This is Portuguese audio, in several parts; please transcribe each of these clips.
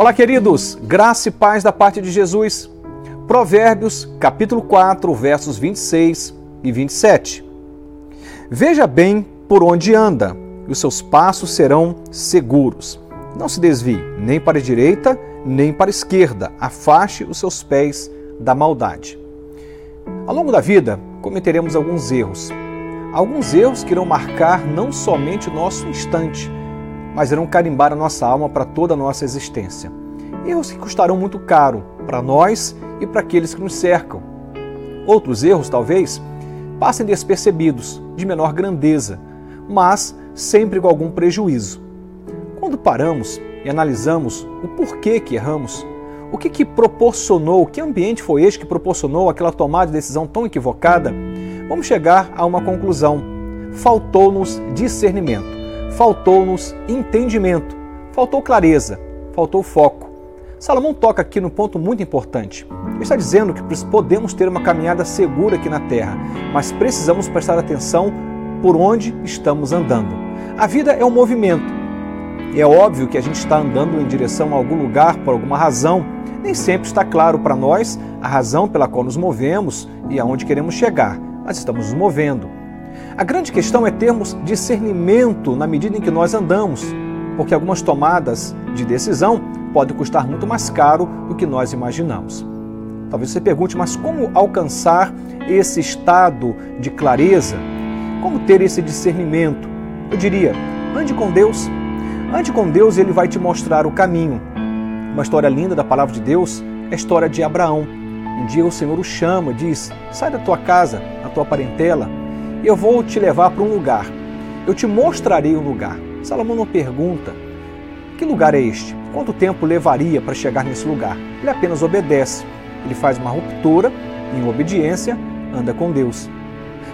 Olá, queridos, graça e paz da parte de Jesus. Provérbios, capítulo 4, versos 26 e 27. Veja bem por onde anda, e os seus passos serão seguros. Não se desvie nem para a direita, nem para a esquerda. Afaste os seus pés da maldade. Ao longo da vida, cometeremos alguns erros. Alguns erros que irão marcar não somente o nosso instante, mas irão carimbar a nossa alma para toda a nossa existência. Erros que custarão muito caro para nós e para aqueles que nos cercam. Outros erros, talvez, passem despercebidos, de menor grandeza, mas sempre com algum prejuízo. Quando paramos e analisamos o porquê que erramos, o que, que proporcionou, que ambiente foi este que proporcionou aquela tomada de decisão tão equivocada, vamos chegar a uma conclusão. Faltou-nos discernimento faltou-nos entendimento, faltou clareza, faltou foco. Salomão toca aqui no ponto muito importante. Ele está dizendo que podemos ter uma caminhada segura aqui na terra, mas precisamos prestar atenção por onde estamos andando. A vida é um movimento. É óbvio que a gente está andando em direção a algum lugar por alguma razão. Nem sempre está claro para nós a razão pela qual nos movemos e aonde queremos chegar, mas estamos nos movendo. A grande questão é termos discernimento na medida em que nós andamos, porque algumas tomadas de decisão podem custar muito mais caro do que nós imaginamos. Talvez você pergunte, mas como alcançar esse estado de clareza? Como ter esse discernimento? Eu diria, ande com Deus. Ande com Deus e Ele vai te mostrar o caminho. Uma história linda da palavra de Deus é a história de Abraão. Um dia o Senhor o chama, diz: sai da tua casa, da tua parentela, eu vou te levar para um lugar. Eu te mostrarei o lugar. Salomão não pergunta: que lugar é este? Quanto tempo levaria para chegar nesse lugar? Ele apenas obedece. Ele faz uma ruptura, em obediência, anda com Deus.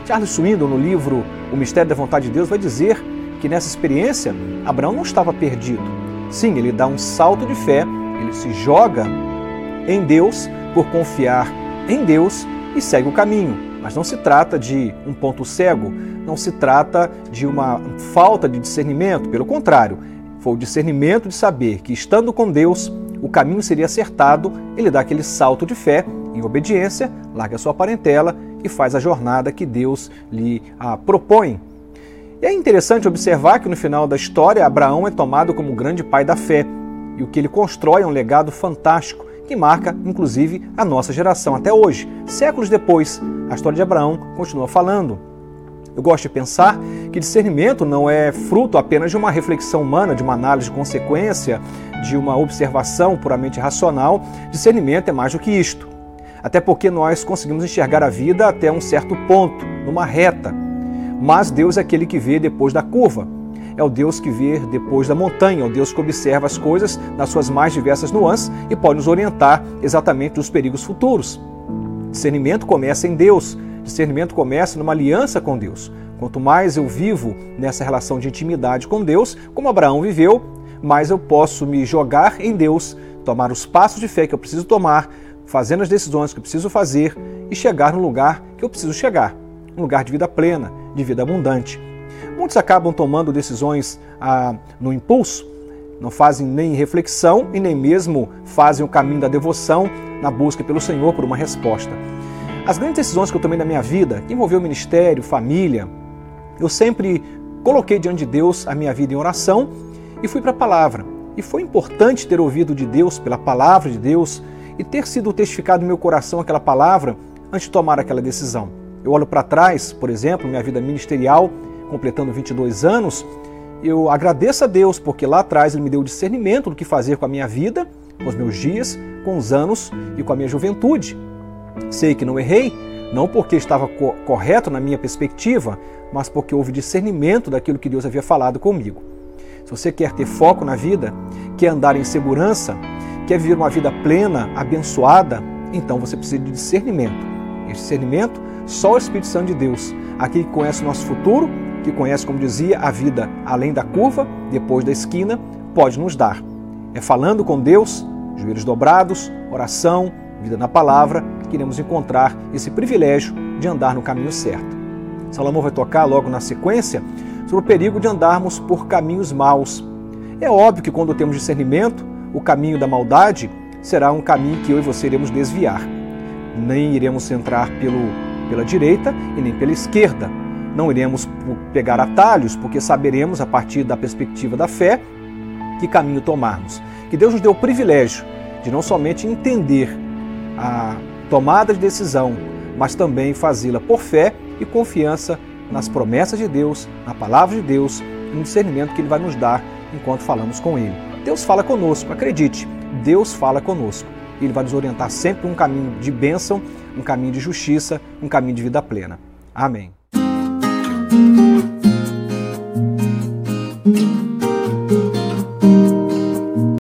Charles Swindoll, no livro O Mistério da Vontade de Deus, vai dizer que nessa experiência Abraão não estava perdido. Sim, ele dá um salto de fé, ele se joga em Deus por confiar em Deus e segue o caminho. Mas não se trata de um ponto cego, não se trata de uma falta de discernimento, pelo contrário, foi o discernimento de saber que estando com Deus, o caminho seria acertado, ele dá aquele salto de fé, em obediência, larga sua parentela e faz a jornada que Deus lhe ah, propõe. E é interessante observar que no final da história, Abraão é tomado como o grande pai da fé, e o que ele constrói é um legado fantástico que marca, inclusive, a nossa geração até hoje. Séculos depois, a história de Abraão continua falando. Eu gosto de pensar que discernimento não é fruto apenas de uma reflexão humana, de uma análise de consequência, de uma observação puramente racional. Discernimento é mais do que isto. Até porque nós conseguimos enxergar a vida até um certo ponto, numa reta. Mas Deus é aquele que vê depois da curva é o Deus que vê depois da montanha, é o Deus que observa as coisas nas suas mais diversas nuances e pode nos orientar exatamente dos perigos futuros. Discernimento começa em Deus, discernimento começa numa aliança com Deus. Quanto mais eu vivo nessa relação de intimidade com Deus, como Abraão viveu, mais eu posso me jogar em Deus, tomar os passos de fé que eu preciso tomar, fazendo as decisões que eu preciso fazer e chegar no lugar que eu preciso chegar um lugar de vida plena, de vida abundante. Muitos acabam tomando decisões ah, no impulso, não fazem nem reflexão e nem mesmo fazem o caminho da devoção na busca pelo Senhor por uma resposta. As grandes decisões que eu tomei na minha vida, que envolveu ministério, família, eu sempre coloquei diante de Deus a minha vida em oração e fui para a palavra. E foi importante ter ouvido de Deus, pela palavra de Deus, e ter sido testificado no meu coração aquela palavra antes de tomar aquela decisão. Eu olho para trás, por exemplo, minha vida ministerial, completando 22 anos, eu agradeço a Deus porque lá atrás Ele me deu discernimento do que fazer com a minha vida, com os meus dias, com os anos e com a minha juventude. Sei que não errei, não porque estava co correto na minha perspectiva, mas porque houve discernimento daquilo que Deus havia falado comigo. Se você quer ter foco na vida, quer andar em segurança, quer viver uma vida plena, abençoada, então você precisa de discernimento. Esse discernimento, só o Espírito Santo de Deus, aquele que conhece o nosso futuro, que conhece, como dizia, a vida além da curva, depois da esquina, pode nos dar. É falando com Deus, joelhos dobrados, oração, vida na palavra, que iremos encontrar esse privilégio de andar no caminho certo. Salomão vai tocar logo na sequência sobre o perigo de andarmos por caminhos maus. É óbvio que quando temos discernimento, o caminho da maldade será um caminho que eu e você iremos desviar. Nem iremos entrar pelo, pela direita e nem pela esquerda. Não iremos pegar atalhos, porque saberemos, a partir da perspectiva da fé, que caminho tomarmos. Que Deus nos deu o privilégio de não somente entender a tomada de decisão, mas também fazê-la por fé e confiança nas promessas de Deus, na palavra de Deus no discernimento que Ele vai nos dar enquanto falamos com Ele. Deus fala conosco, acredite, Deus fala conosco. Ele vai nos orientar sempre um caminho de bênção, um caminho de justiça, um caminho de vida plena. Amém. Mm-hmm.